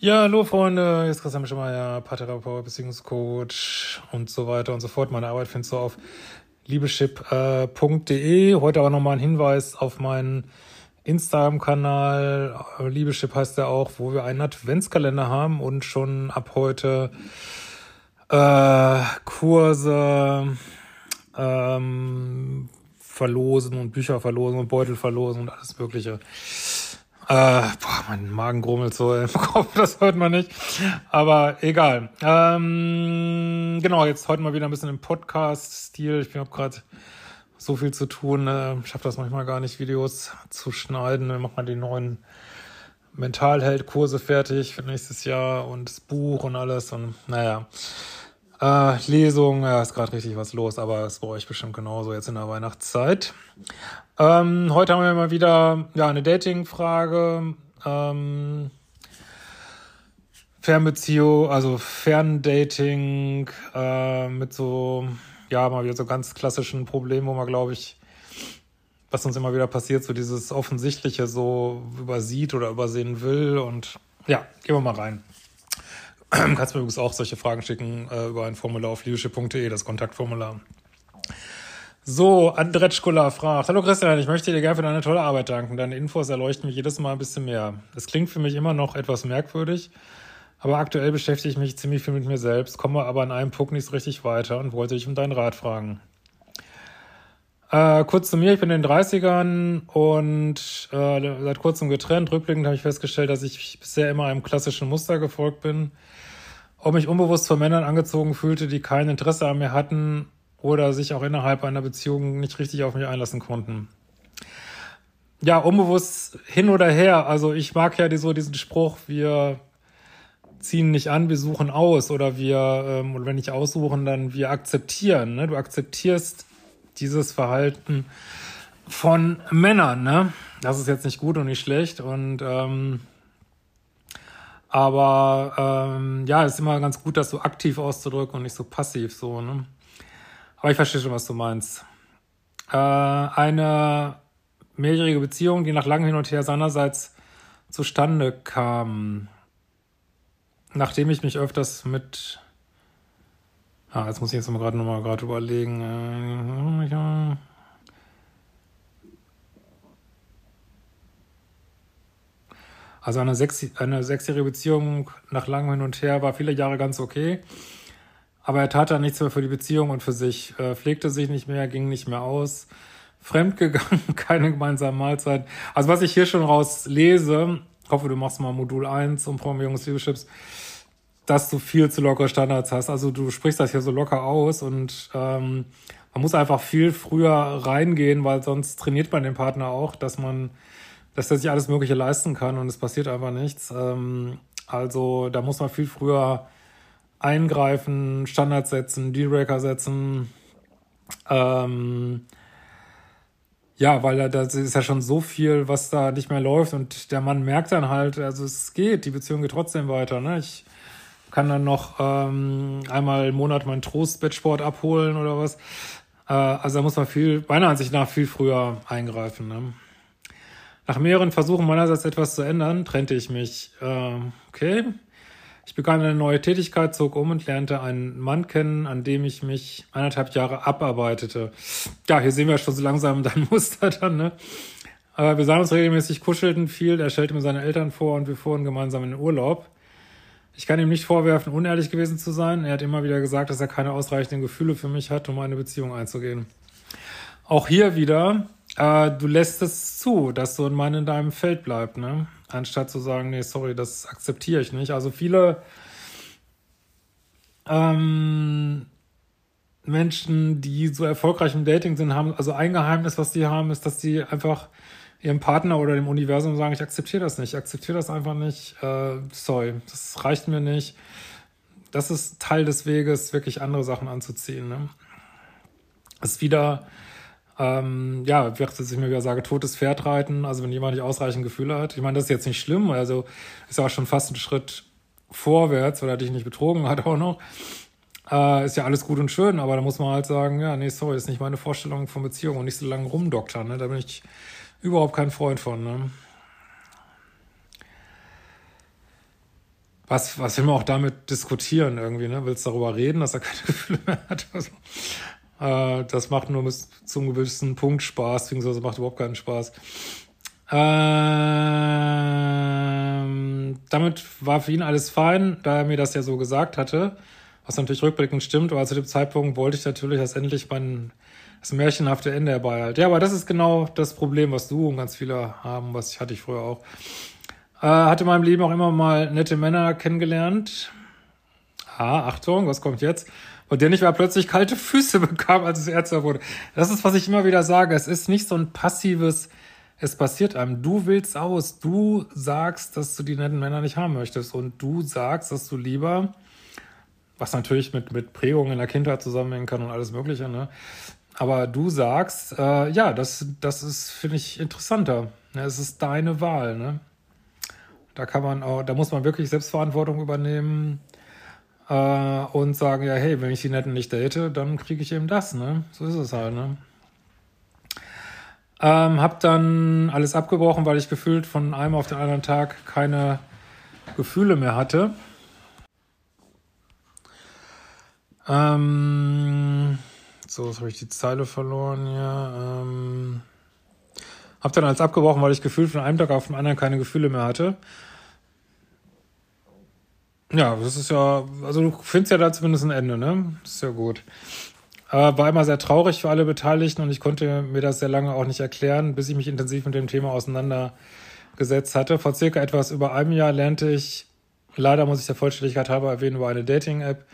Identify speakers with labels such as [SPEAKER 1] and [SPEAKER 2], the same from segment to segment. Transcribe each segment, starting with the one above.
[SPEAKER 1] Ja, hallo Freunde, hier ist Christian Mischemeier, Paartherapeut, Beziehungscoach und so weiter und so fort. Meine Arbeit findest du auf liebeschip.de. Heute aber nochmal ein Hinweis auf meinen Instagram-Kanal. Liebeschip heißt der auch, wo wir einen Adventskalender haben und schon ab heute äh, Kurse ähm, verlosen und Bücher verlosen und Beutel verlosen und alles Mögliche. Äh, boah, mein Magen grummelt so im Kopf, das hört man nicht. Aber egal. Ähm, genau, jetzt heute mal wieder ein bisschen im Podcast-Stil. Ich habe gerade so viel zu tun. Äh, ich schaffe das manchmal gar nicht, Videos zu schneiden. Dann macht man die neuen Mentalheld-Kurse fertig für nächstes Jahr und das Buch und alles. Und naja. Äh, Lesung, ja, ist gerade richtig was los, aber es bei euch bestimmt genauso jetzt in der Weihnachtszeit. Ähm, heute haben wir mal wieder ja, eine Dating-Frage. Ähm, Fernbeziehung, also Ferndating äh, mit so, ja, mal wieder so ganz klassischen Problemen, wo man, glaube ich, was uns immer wieder passiert, so dieses Offensichtliche so übersieht oder übersehen will. Und ja, gehen wir mal rein. Kannst mir übrigens auch solche Fragen schicken äh, über ein Formular auf leadership.de, das Kontaktformular. So, Andretschkula fragt, Hallo Christian, ich möchte dir gerne für deine tolle Arbeit danken. Deine Infos erleuchten mich jedes Mal ein bisschen mehr. Es klingt für mich immer noch etwas merkwürdig, aber aktuell beschäftige ich mich ziemlich viel mit mir selbst, komme aber an einem Punkt nicht so richtig weiter und wollte dich um deinen Rat fragen. Äh, kurz zu mir, ich bin in den 30ern und äh, seit kurzem getrennt. Rückblickend habe ich festgestellt, dass ich bisher immer einem klassischen Muster gefolgt bin. Ob mich unbewusst von Männern angezogen fühlte, die kein Interesse an mir hatten oder sich auch innerhalb einer Beziehung nicht richtig auf mich einlassen konnten. Ja, unbewusst hin oder her. Also ich mag ja so diesen Spruch, wir ziehen nicht an, wir suchen aus oder wir, ähm, oder wenn nicht aussuchen, dann wir akzeptieren. Ne? Du akzeptierst dieses Verhalten von Männern. Ne? Das ist jetzt nicht gut und nicht schlecht und ähm, aber ähm, ja, es ist immer ganz gut, das so aktiv auszudrücken und nicht so passiv so. Ne? Aber ich verstehe schon, was du meinst. Äh, eine mehrjährige Beziehung, die nach langem Hin und Her seinerseits zustande kam, nachdem ich mich öfters mit Ah, jetzt muss ich jetzt mal gerade nochmal gerade überlegen. Äh, also eine, sechs, eine sechsjährige Beziehung nach langem Hin und Her war viele Jahre ganz okay. Aber er tat dann nichts mehr für die Beziehung und für sich, äh, pflegte sich nicht mehr, ging nicht mehr aus, fremdgegangen, keine gemeinsame Mahlzeit. Also was ich hier schon raus lese, hoffe, du machst mal Modul 1 um Programmierungsleaderships, dass du viel zu lockere Standards hast. Also du sprichst das hier so locker aus und ähm, man muss einfach viel früher reingehen, weil sonst trainiert man den Partner auch, dass man, dass er sich alles Mögliche leisten kann und es passiert einfach nichts. Ähm, also da muss man viel früher eingreifen, Standards setzen, Dealbreaker setzen. Ähm, ja, weil da, da ist ja schon so viel, was da nicht mehr läuft und der Mann merkt dann halt, also es geht, die Beziehung geht trotzdem weiter. Ne? Ich kann dann noch ähm, einmal im Monat meinen Trostbettsport abholen oder was. Äh, also da muss man viel, meiner Ansicht nach, viel früher eingreifen. Ne? Nach mehreren Versuchen meinerseits etwas zu ändern, trennte ich mich. Äh, okay. Ich begann eine neue Tätigkeit, zog um und lernte einen Mann kennen, an dem ich mich eineinhalb Jahre abarbeitete. Ja, hier sehen wir schon so langsam dein Muster dann, ne? Aber wir sahen uns regelmäßig, kuschelten viel, er stellte mir seine Eltern vor und wir fuhren gemeinsam in den Urlaub. Ich kann ihm nicht vorwerfen, unehrlich gewesen zu sein. Er hat immer wieder gesagt, dass er keine ausreichenden Gefühle für mich hat, um eine Beziehung einzugehen. Auch hier wieder, äh, du lässt es zu, dass so ein Mann in deinem Feld bleibt, ne? anstatt zu sagen, nee, sorry, das akzeptiere ich nicht. Also viele ähm, Menschen, die so erfolgreich im Dating sind, haben, also ein Geheimnis, was die haben, ist, dass die einfach ihrem Partner oder dem Universum sagen, ich akzeptiere das nicht, ich akzeptiere das einfach nicht, äh, sorry, das reicht mir nicht. Das ist Teil des Weges, wirklich andere Sachen anzuziehen. Ne? Das ist wieder ähm, ja, wird ich mir wieder sage, totes Pferd reiten, also wenn jemand nicht ausreichend Gefühle hat. Ich meine, das ist jetzt nicht schlimm, also ist ja auch schon fast ein Schritt vorwärts, weil er dich nicht betrogen hat auch noch. Äh, ist ja alles gut und schön, aber da muss man halt sagen, ja, nee, sorry, ist nicht meine Vorstellung von Beziehung und nicht so lange rumdoktern, ne? Da bin ich überhaupt kein Freund von, ne? was, was will man auch damit diskutieren irgendwie, ne? Willst darüber reden, dass er keine Gefühle mehr hat? Also, äh, das macht nur bis zum gewissen Punkt Spaß, beziehungsweise macht überhaupt keinen Spaß. Ähm, damit war für ihn alles fein, da er mir das ja so gesagt hatte, was natürlich rückblickend stimmt, aber zu dem Zeitpunkt wollte ich natürlich, dass endlich mein das märchenhafte Ende herbei halt. Ja, aber das ist genau das Problem, was du und ganz viele haben, was ich hatte ich früher auch. Äh, hatte in meinem Leben auch immer mal nette Männer kennengelernt. Ah, Achtung, was kommt jetzt? Und der nicht mehr plötzlich kalte Füße bekam, als es Ärzte wurde. Das ist, was ich immer wieder sage. Es ist nicht so ein passives, es passiert einem. Du willst aus. Du sagst, dass du die netten Männer nicht haben möchtest. Und du sagst, dass du lieber, was natürlich mit, mit Prägungen in der Kindheit zusammenhängen kann und alles Mögliche, ne? Aber du sagst, äh, ja, das, das ist, finde ich, interessanter. Es ist deine Wahl, ne? Da kann man auch, da muss man wirklich Selbstverantwortung übernehmen äh, und sagen, ja, hey, wenn ich die Netten nicht date, dann kriege ich eben das, ne? So ist es halt, ne? Ähm, hab dann alles abgebrochen, weil ich gefühlt von einem auf den anderen Tag keine Gefühle mehr hatte. Ähm, so, jetzt habe ich die Zeile verloren hier. Ähm, hab dann alles abgebrochen, weil ich gefühlt von einem Tag auf den anderen keine Gefühle mehr hatte. Ja, das ist ja, also du findest ja da zumindest ein Ende, ne? Das ist ja gut. Äh, war immer sehr traurig für alle Beteiligten und ich konnte mir das sehr lange auch nicht erklären, bis ich mich intensiv mit dem Thema auseinandergesetzt hatte. Vor circa etwas über einem Jahr lernte ich, leider muss ich der Vollständigkeit halber erwähnen, über eine Dating-App,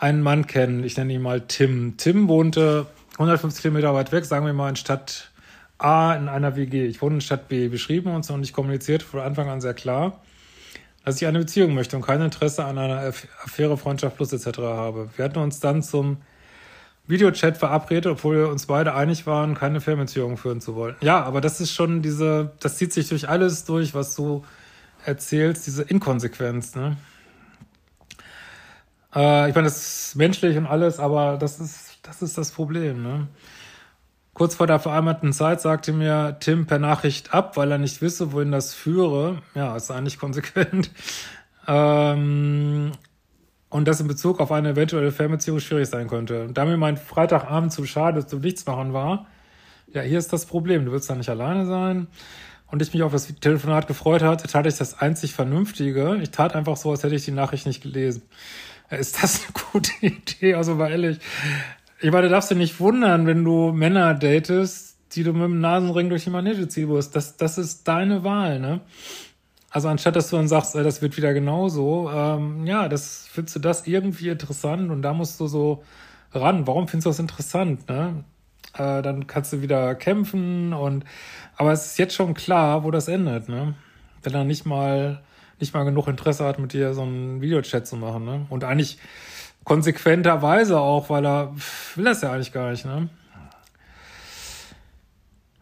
[SPEAKER 1] einen Mann kennen. Ich nenne ihn mal Tim. Tim wohnte 150 Kilometer weit weg, sagen wir mal in Stadt A in einer WG. Ich wohne in Stadt B, beschrieben uns und ich kommunizierte von Anfang an sehr klar dass ich eine Beziehung möchte und kein Interesse an einer Affäre, Freundschaft plus etc. habe. Wir hatten uns dann zum Videochat verabredet, obwohl wir uns beide einig waren, keine Fernbeziehung führen zu wollen. Ja, aber das ist schon diese, das zieht sich durch alles durch, was du erzählst, diese Inkonsequenz, ne? Äh, ich meine, das ist menschlich und alles, aber das ist, das ist das Problem, ne? Kurz vor der vereinbarten Zeit sagte mir Tim per Nachricht ab, weil er nicht wisse, wohin das führe. Ja, ist eigentlich konsequent. Ähm, und das in Bezug auf eine eventuelle Fernbeziehung schwierig sein könnte. Und da mir mein Freitagabend zu schade zum Nichtsmachen war, ja, hier ist das Problem. Du willst da nicht alleine sein. Und ich mich auf das Telefonat gefreut hatte, tat ich das einzig Vernünftige. Ich tat einfach so, als hätte ich die Nachricht nicht gelesen. Ist das eine gute Idee? Also war ehrlich, ich meine, du darfst dich nicht wundern, wenn du Männer datest, die du mit dem Nasenring durch die Manege ziehen musst. Das, das ist deine Wahl, ne? Also anstatt, dass du dann sagst, das wird wieder genauso, ähm, ja, das findest du das irgendwie interessant und da musst du so ran. Warum findest du das interessant, ne? Äh, dann kannst du wieder kämpfen und aber es ist jetzt schon klar, wo das endet, ne? Wenn er nicht mal nicht mal genug Interesse hat, mit dir so einen Videochat zu machen, ne? Und eigentlich konsequenterweise auch, weil er will das ja eigentlich gar nicht, ne?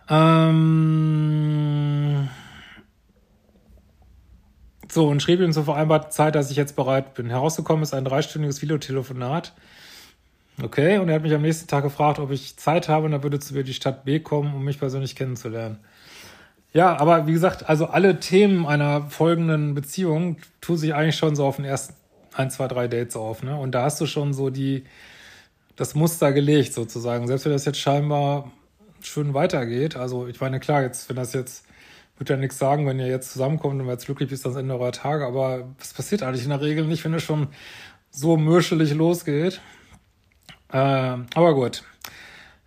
[SPEAKER 1] Ähm so, und schrieb ihm zur vereinbarten Zeit, dass ich jetzt bereit bin. Herausgekommen ist ein dreistündiges Videotelefonat. Okay, und er hat mich am nächsten Tag gefragt, ob ich Zeit habe und er würde zu mir die Stadt B kommen, um mich persönlich kennenzulernen. Ja, aber wie gesagt, also alle Themen einer folgenden Beziehung tun sich eigentlich schon so auf den ersten ein, zwei, drei Dates auf, ne? Und da hast du schon so die, das Muster gelegt sozusagen. Selbst wenn das jetzt scheinbar schön weitergeht. Also ich meine, klar, jetzt, wenn das jetzt, wird ja nichts sagen, wenn ihr jetzt zusammenkommt und jetzt glücklich bis ans Ende eurer Tage, aber was passiert eigentlich in der Regel nicht, wenn es schon so mürschelig losgeht. Äh, aber gut.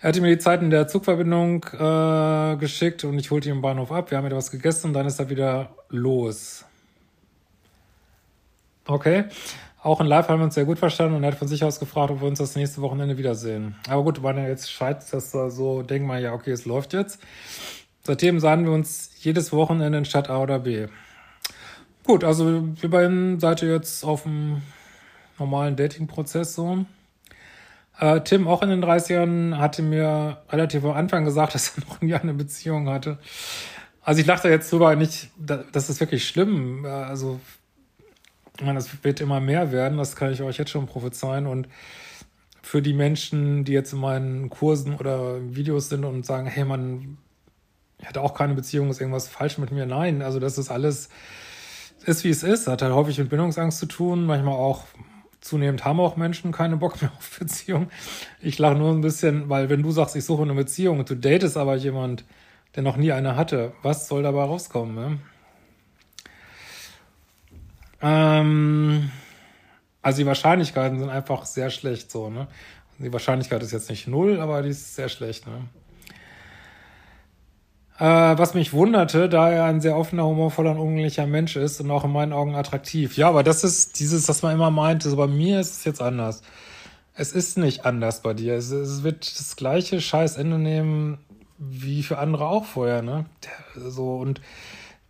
[SPEAKER 1] Er hatte mir die Zeiten der Zugverbindung äh, geschickt und ich holte ihn im Bahnhof ab. Wir haben etwas gegessen und dann ist er wieder los. Okay. Auch in Live haben wir uns sehr gut verstanden und er hat von sich aus gefragt, ob wir uns das nächste Wochenende wiedersehen. Aber gut, wenn er jetzt scheitert, dass da so, denken wir, ja, okay, es läuft jetzt. Seitdem sahen wir uns jedes Wochenende in Stadt A oder B. Gut, also wir beiden seid ihr jetzt auf dem normalen Dating-Prozess so. Äh, Tim, auch in den 30ern, hatte mir relativ am Anfang gesagt, dass er noch nie eine Beziehung hatte. Also ich lachte jetzt drüber nicht, das ist wirklich schlimm. Äh, also ich meine, das wird immer mehr werden, das kann ich euch jetzt schon prophezeien. Und für die Menschen, die jetzt in meinen Kursen oder Videos sind und sagen, hey man, ich hatte auch keine Beziehung, ist irgendwas falsch mit mir. Nein, also das ist alles ist wie es ist, hat halt häufig mit Bindungsangst zu tun, manchmal auch zunehmend haben auch Menschen keine Bock mehr auf Beziehung. Ich lache nur ein bisschen, weil wenn du sagst, ich suche eine Beziehung und du datest aber jemand, der noch nie eine hatte, was soll dabei rauskommen? Ne? Ähm, also die Wahrscheinlichkeiten sind einfach sehr schlecht so, ne? Die Wahrscheinlichkeit ist jetzt nicht null, aber die ist sehr schlecht, ne? Äh, was mich wunderte, da er ein sehr offener, humorvoller und umgänglicher Mensch ist und auch in meinen Augen attraktiv. Ja, aber das ist dieses, was man immer meinte. So bei mir ist es jetzt anders. Es ist nicht anders bei dir. Es, es wird das gleiche scheiß Ende nehmen wie für andere auch vorher, ne? So und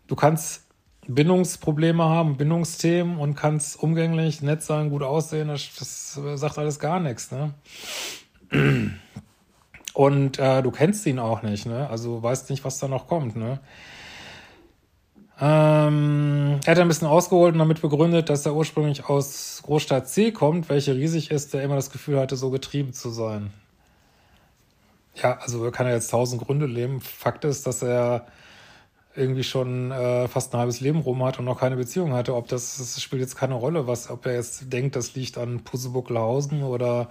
[SPEAKER 1] du kannst Bindungsprobleme haben, Bindungsthemen und kannst umgänglich, nett sein, gut aussehen, das, das sagt alles gar nichts, ne? Und äh, du kennst ihn auch nicht, ne? Also weißt nicht, was da noch kommt, ne? Ähm, er hat ein bisschen ausgeholt und damit begründet, dass er ursprünglich aus Großstadt C kommt, welche riesig ist, der immer das Gefühl hatte, so getrieben zu sein. Ja, also kann er jetzt tausend Gründe leben. Fakt ist, dass er irgendwie schon äh, fast ein halbes Leben rum hat und noch keine Beziehung hatte. Ob das, das spielt jetzt keine Rolle, was, ob er jetzt denkt, das liegt an Pusebuckelhausen oder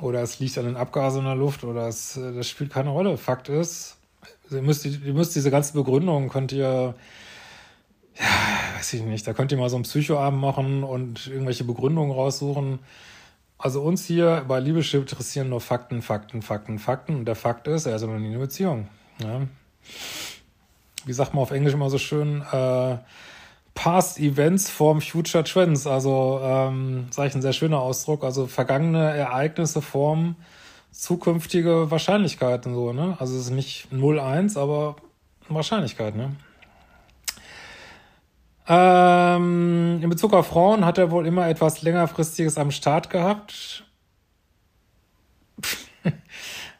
[SPEAKER 1] oder es liegt an den Abgasen in der Luft oder es, äh, das spielt keine Rolle. Fakt ist, ihr müsst, ihr müsst diese ganze Begründung könnt ihr, ja, weiß ich nicht, da könnt ihr mal so einen Psychoabend machen und irgendwelche Begründungen raussuchen. Also uns hier bei Liebeschip interessieren nur Fakten, Fakten, Fakten, Fakten. Und der Fakt ist, er ist noch nie in einer Beziehung. Ja. Wie sagt man auf Englisch immer so schön, äh, Past Events form Future Trends. Also, ähm, sage ich ein sehr schöner Ausdruck. Also vergangene Ereignisse formen zukünftige Wahrscheinlichkeiten so, ne? Also es ist nicht 0-1, aber Wahrscheinlichkeit, ne? Ähm, in Bezug auf Frauen hat er wohl immer etwas längerfristiges am Start gehabt.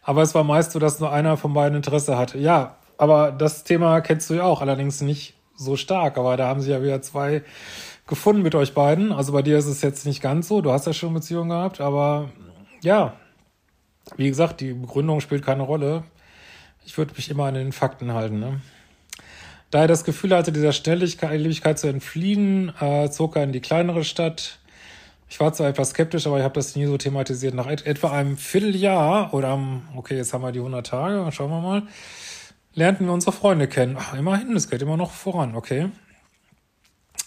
[SPEAKER 1] aber es war meist so, dass nur einer von beiden Interesse hatte. Ja, aber das Thema kennst du ja auch, allerdings nicht so stark. Aber da haben sie ja wieder zwei gefunden mit euch beiden. Also bei dir ist es jetzt nicht ganz so. Du hast ja schon Beziehungen gehabt, aber ja, wie gesagt, die Begründung spielt keine Rolle. Ich würde mich immer an den Fakten halten. Ne? Da er das Gefühl hatte, dieser Schnelligkeit zu entfliehen, äh, zog er in die kleinere Stadt. Ich war zwar etwas skeptisch, aber ich habe das nie so thematisiert. Nach et etwa einem Vierteljahr oder am, okay, jetzt haben wir die 100 Tage, schauen wir mal, lernten wir unsere Freunde kennen. Ach, immerhin, es geht immer noch voran, okay.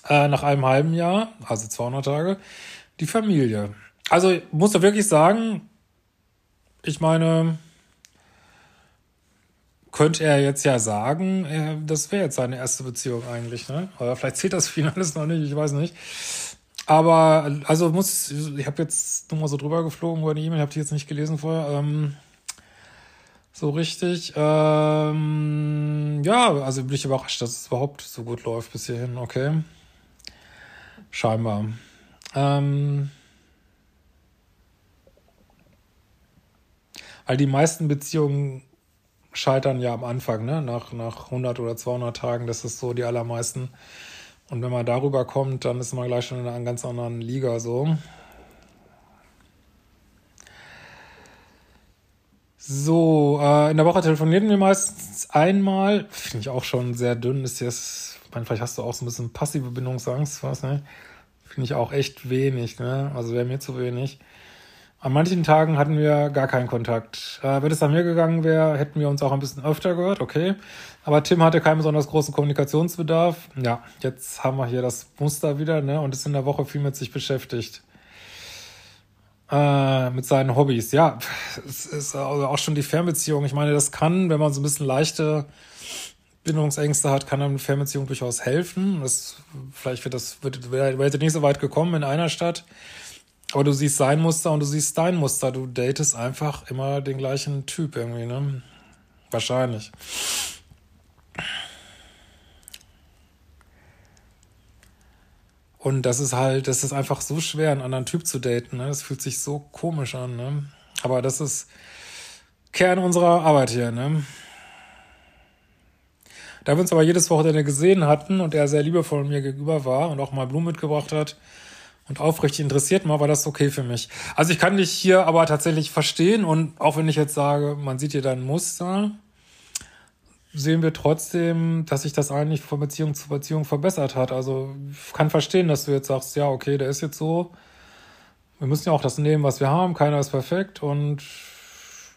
[SPEAKER 1] Äh, nach einem halben Jahr, also 200 Tage, die Familie. Also muss da wirklich sagen, ich meine, könnte er jetzt ja sagen, äh, das wäre jetzt seine erste Beziehung eigentlich, ne? Oder vielleicht zählt das für alles noch nicht, ich weiß nicht. Aber also muss, ich habe jetzt nur mal so drüber geflogen über die E-Mail, habe die jetzt nicht gelesen vorher. Ähm, so richtig. Ähm, ja, also bin ich überrascht, dass es überhaupt so gut läuft bis hierhin. Okay. Scheinbar. Ähm, weil die meisten Beziehungen scheitern ja am Anfang, ne? Nach, nach 100 oder 200 Tagen, das ist so die allermeisten. Und wenn man darüber kommt, dann ist man gleich schon in einer ganz anderen Liga so. So, äh, in der Woche telefonieren wir meistens einmal. Finde ich auch schon sehr dünn. Ist jetzt, ich meine, vielleicht hast du auch so ein bisschen passive Bindungsangst, was, ne? Finde ich auch echt wenig, ne? Also wäre mir zu wenig. An manchen Tagen hatten wir gar keinen Kontakt. Äh, wenn es an mir gegangen wäre, hätten wir uns auch ein bisschen öfter gehört, okay. Aber Tim hatte keinen besonders großen Kommunikationsbedarf. Ja, jetzt haben wir hier das Muster wieder, ne? Und ist in der Woche viel mit sich beschäftigt äh, mit seinen Hobbys. Ja, es ist also auch schon die Fernbeziehung. Ich meine, das kann, wenn man so ein bisschen leichte Bindungsängste hat, kann eine Fernbeziehung durchaus helfen. Das, vielleicht wird das, wird, wäre nicht so weit gekommen in einer Stadt. Aber du siehst sein Muster und du siehst dein Muster. Du datest einfach immer den gleichen Typ irgendwie, ne? Wahrscheinlich. Und das ist halt, das ist einfach so schwer, einen anderen Typ zu daten. Ne? Das fühlt sich so komisch an. Ne? Aber das ist Kern unserer Arbeit hier. Ne? Da wir uns aber jedes Wochenende gesehen hatten und er sehr liebevoll mir gegenüber war und auch mal Blumen mitgebracht hat und aufrichtig interessiert war, war das okay für mich. Also ich kann dich hier aber tatsächlich verstehen und auch wenn ich jetzt sage, man sieht hier dein Muster, sehen wir trotzdem, dass sich das eigentlich von Beziehung zu Beziehung verbessert hat. Also ich kann verstehen, dass du jetzt sagst, ja, okay, der ist jetzt so. Wir müssen ja auch das nehmen, was wir haben. Keiner ist perfekt und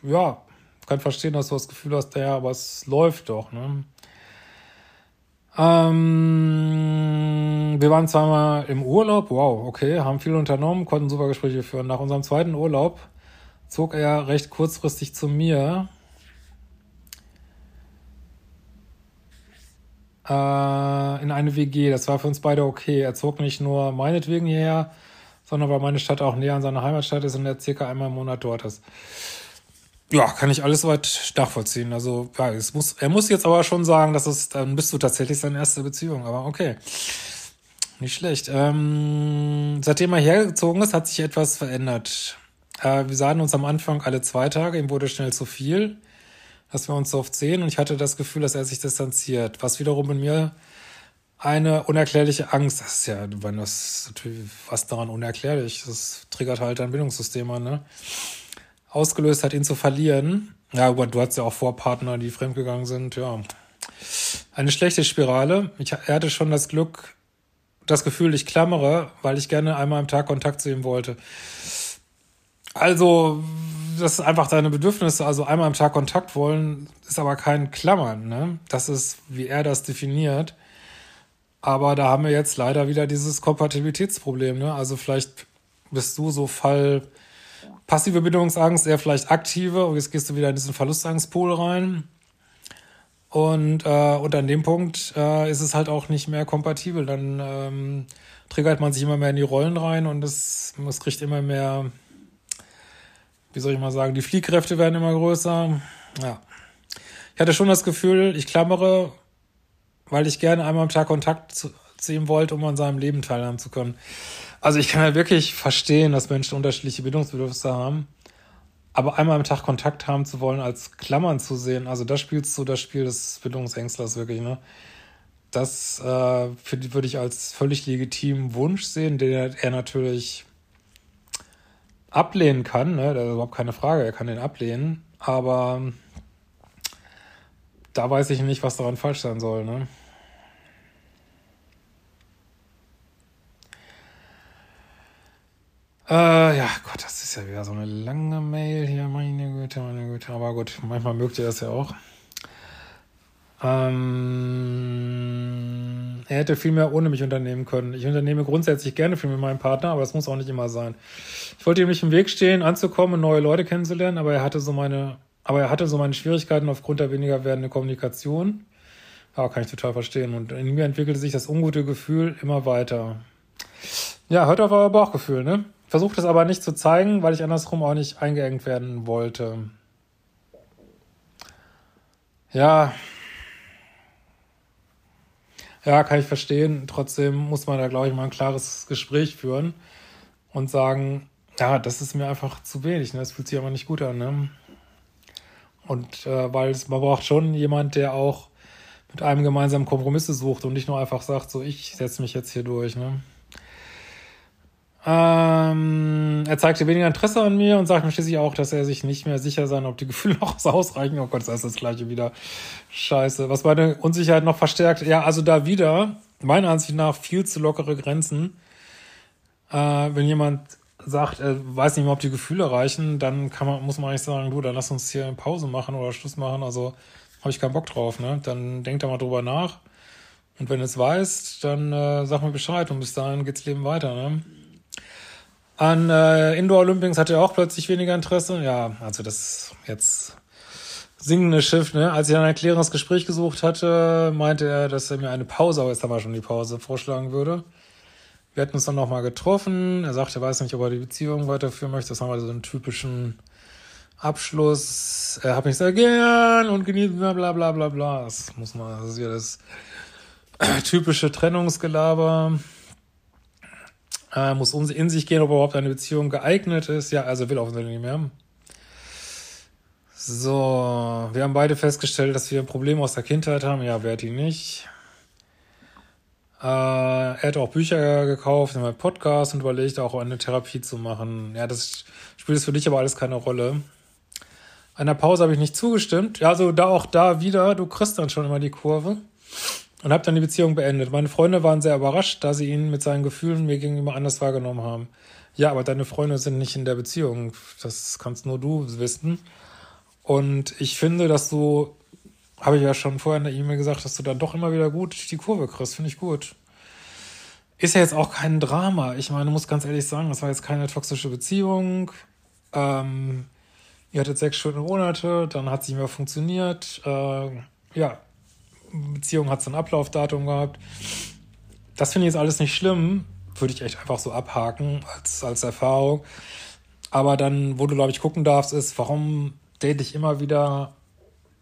[SPEAKER 1] ja, kann verstehen, dass du das Gefühl hast, ja, aber es läuft doch. Ne? Ähm, wir waren zweimal im Urlaub, wow, okay, haben viel unternommen, konnten super Gespräche führen. Nach unserem zweiten Urlaub zog er recht kurzfristig zu mir. In eine WG. Das war für uns beide okay. Er zog nicht nur meinetwegen hierher, sondern weil meine Stadt auch näher an seiner Heimatstadt ist und er circa einmal im Monat dort ist. Ja, kann ich alles soweit nachvollziehen. Also, ja, es muss, er muss jetzt aber schon sagen, dass es, dann bist du tatsächlich seine erste Beziehung. Aber okay. Nicht schlecht. Ähm, seitdem er hergezogen ist, hat sich etwas verändert. Äh, wir sahen uns am Anfang alle zwei Tage, ihm wurde schnell zu viel, dass wir uns so oft sehen und ich hatte das Gefühl, dass er sich distanziert, was wiederum in mir eine unerklärliche Angst, das ist ja, wenn das natürlich was daran unerklärlich, das triggert halt dein Bildungssystem an, ne? ausgelöst hat, ihn zu verlieren. Ja, aber du hattest ja auch Vorpartner, die fremdgegangen sind, ja. Eine schlechte Spirale. Ich, er hatte schon das Glück, das Gefühl, ich klammere, weil ich gerne einmal am Tag Kontakt zu ihm wollte. Also, das ist einfach deine Bedürfnisse. Also einmal am Tag Kontakt wollen, ist aber kein Klammern, ne? Das ist, wie er das definiert. Aber da haben wir jetzt leider wieder dieses Kompatibilitätsproblem, ne? Also vielleicht bist du so Fall passive Bindungsangst, eher vielleicht aktive. Und jetzt gehst du wieder in diesen Verlustangstpool rein. Und, äh, und an dem Punkt äh, ist es halt auch nicht mehr kompatibel. Dann ähm, triggert man sich immer mehr in die Rollen rein und es, es kriegt immer mehr, wie soll ich mal sagen, die Fliehkräfte werden immer größer. Ja. Ich hatte schon das Gefühl, ich klammere, weil ich gerne einmal am Tag Kontakt zu, zu ihm wollte, um an seinem Leben teilhaben zu können. Also ich kann ja wirklich verstehen, dass Menschen unterschiedliche Bildungsbedürfnisse haben. Aber einmal am Tag Kontakt haben zu wollen, als Klammern zu sehen, also da spielst du das Spiel des Bildungsängstlers wirklich, ne? Das äh, würde ich als völlig legitimen Wunsch sehen, den er natürlich ablehnen kann, ne? Das ist überhaupt keine Frage, er kann den ablehnen, aber da weiß ich nicht, was daran falsch sein soll, ne? Äh, ja, Gott, das ist ja wieder so eine lange Mail hier, meine Güte, meine Güte. Aber gut, manchmal mögt ihr das ja auch. Ähm, er hätte viel mehr ohne mich unternehmen können. Ich unternehme grundsätzlich gerne viel mit meinem Partner, aber das muss auch nicht immer sein. Ich wollte ihm nicht im Weg stehen, anzukommen und neue Leute kennenzulernen, aber er hatte so meine, aber er hatte so meine Schwierigkeiten aufgrund der weniger werdenden Kommunikation. Ja, kann ich total verstehen. Und in mir entwickelte sich das ungute Gefühl immer weiter. Ja, hört auf euer Bauchgefühl, ne? Versuche das aber nicht zu zeigen, weil ich andersrum auch nicht eingeengt werden wollte. Ja. Ja, kann ich verstehen. Trotzdem muss man da, glaube ich, mal ein klares Gespräch führen und sagen, ja, das ist mir einfach zu wenig. Ne? Das fühlt sich aber nicht gut an. Ne? Und äh, weil es, man braucht schon jemand, der auch mit einem gemeinsamen Kompromisse sucht und nicht nur einfach sagt, so ich setze mich jetzt hier durch. Ne? Ähm, er zeigte weniger Interesse an mir und sagte mir schließlich auch, dass er sich nicht mehr sicher sein, ob die Gefühle noch ausreichen. Oh Gott, das ist das gleiche wieder. Scheiße. Was meine Unsicherheit noch verstärkt. Ja, also da wieder, meiner Ansicht nach, viel zu lockere Grenzen. Äh, wenn jemand sagt, er weiß nicht mehr, ob die Gefühle reichen, dann kann man, muss man eigentlich sagen, du, dann lass uns hier Pause machen oder Schluss machen. Also habe ich keinen Bock drauf, ne? Dann denkt da mal drüber nach. Und wenn es weiß, dann äh, sag mir Bescheid und bis dahin geht's Leben weiter, ne? An äh, Indoor Olympics hatte er auch plötzlich weniger Interesse. Ja, also das jetzt singende Schiff, ne? Als ich ein Erklärungsgespräch gesucht hatte, meinte er, dass er mir eine Pause, aber jetzt haben wir schon die Pause, vorschlagen würde. Wir hatten uns dann nochmal getroffen. Er sagte, er weiß nicht, ob er die Beziehung weiterführen möchte. Das haben wir so einen typischen Abschluss. Er hat mich sehr gern und genießt bla bla bla bla bla. Das muss man, das ist ja das typische Trennungsgelaber. Äh, muss in sich gehen, ob überhaupt eine Beziehung geeignet ist. Ja, also will offensichtlich nicht mehr. So, wir haben beide festgestellt, dass wir ein Problem aus der Kindheit haben. Ja, wer hat die nicht? Äh, er hat auch Bücher gekauft, einen Podcast und überlegt auch eine Therapie zu machen. Ja, das spielt für dich aber alles keine Rolle. An der Pause habe ich nicht zugestimmt. Ja, so da auch da wieder, du kriegst dann schon immer die Kurve. Und habe dann die Beziehung beendet. Meine Freunde waren sehr überrascht, da sie ihn mit seinen Gefühlen mir gegenüber anders wahrgenommen haben. Ja, aber deine Freunde sind nicht in der Beziehung. Das kannst nur du wissen. Und ich finde, dass du, habe ich ja schon vorher in der E-Mail gesagt, dass du dann doch immer wieder gut die Kurve kriegst. Finde ich gut. Ist ja jetzt auch kein Drama. Ich meine, muss ganz ehrlich sagen, das war jetzt keine toxische Beziehung. Ähm, ihr hattet sechs schöne Monate, dann hat sie mehr funktioniert. Äh, ja, Beziehung hat so ein Ablaufdatum gehabt. Das finde ich jetzt alles nicht schlimm. Würde ich echt einfach so abhaken als, als Erfahrung. Aber dann, wo du, glaube ich, gucken darfst, ist, warum date ich immer wieder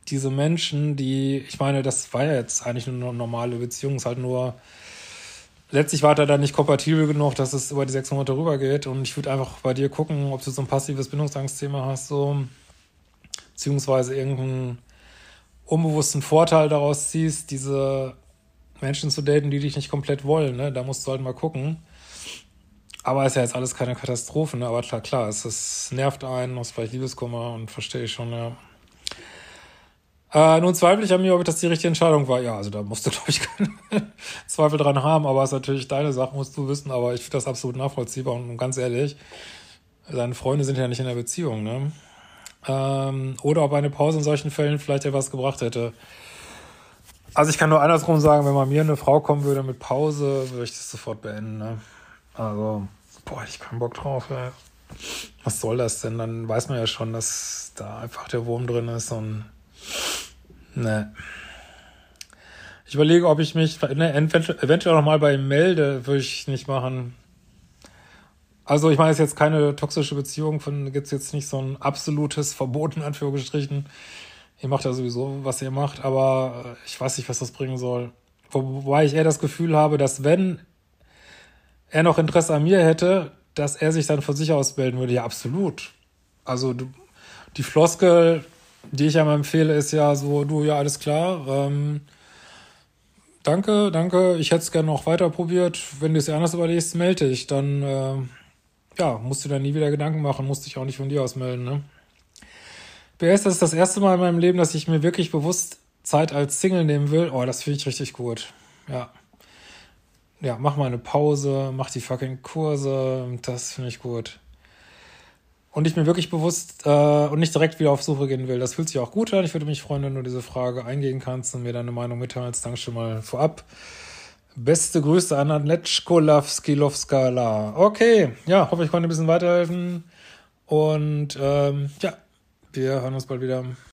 [SPEAKER 1] diese Menschen, die, ich meine, das war ja jetzt eigentlich nur eine normale Beziehung, ist halt nur, letztlich war er dann nicht kompatibel genug, dass es über die sechs Monate rübergeht. Und ich würde einfach bei dir gucken, ob du so ein passives Bindungsangstthema hast, so, beziehungsweise irgendeinen unbewussten Vorteil daraus ziehst, diese Menschen zu daten, die dich nicht komplett wollen. Ne? Da musst du halt mal gucken. Aber ist ja jetzt alles keine Katastrophe, ne? Aber klar, klar, es, es nervt einen, aus vielleicht Liebeskummer und verstehe ich schon, ja. Äh, nun zweifle ich an mir, ob das die richtige Entscheidung war. Ja, also da musst du, glaube ich, keine Zweifel dran haben, aber es ist natürlich deine Sache, musst du wissen, aber ich finde das absolut nachvollziehbar und, und ganz ehrlich, deine Freunde sind ja nicht in der Beziehung, ne? Ähm, oder ob eine Pause in solchen Fällen vielleicht etwas gebracht hätte. Also ich kann nur andersrum sagen, wenn mal mir eine Frau kommen würde mit Pause, würde ich das sofort beenden. Ne? Also, boah, ich keinen Bock drauf. Ey. Was soll das denn? Dann weiß man ja schon, dass da einfach der Wurm drin ist und ne. Ich überlege, ob ich mich ne, eventuell noch mal bei ihm melde, würde ich nicht machen. Also ich meine, es ist jetzt keine toxische Beziehung, von gibt es jetzt nicht so ein absolutes Verbot in Anführungsstrichen. Ihr macht ja sowieso, was ihr macht, aber äh, ich weiß nicht, was das bringen soll. Wobei ich eher das Gefühl habe, dass wenn er noch Interesse an mir hätte, dass er sich dann von sich aus melden würde. Ja, absolut. Also du, die Floskel, die ich ja mal empfehle, ist ja so, du, ja, alles klar. Ähm, danke, danke, ich hätte es gerne noch weiter probiert. Wenn du es anders überlegst, melde dich. Dann äh, ja, musst du dann nie wieder Gedanken machen, musst dich auch nicht von dir aus melden, ne? BS, das ist das erste Mal in meinem Leben, dass ich mir wirklich bewusst Zeit als Single nehmen will. Oh, das finde ich richtig gut. Ja. Ja, mach mal eine Pause, mach die fucking Kurse. Das finde ich gut. Und ich mir wirklich bewusst äh, und nicht direkt wieder auf Suche gehen will. Das fühlt sich auch gut an. Ich würde mich freuen, wenn du diese Frage eingehen kannst und mir deine Meinung mitteilst. Danke schon mal vorab. Beste Grüße an Anetschkolawskilovskala. Okay, ja, hoffe ich konnte ein bisschen weiterhelfen. Und ähm, ja, wir hören uns bald wieder.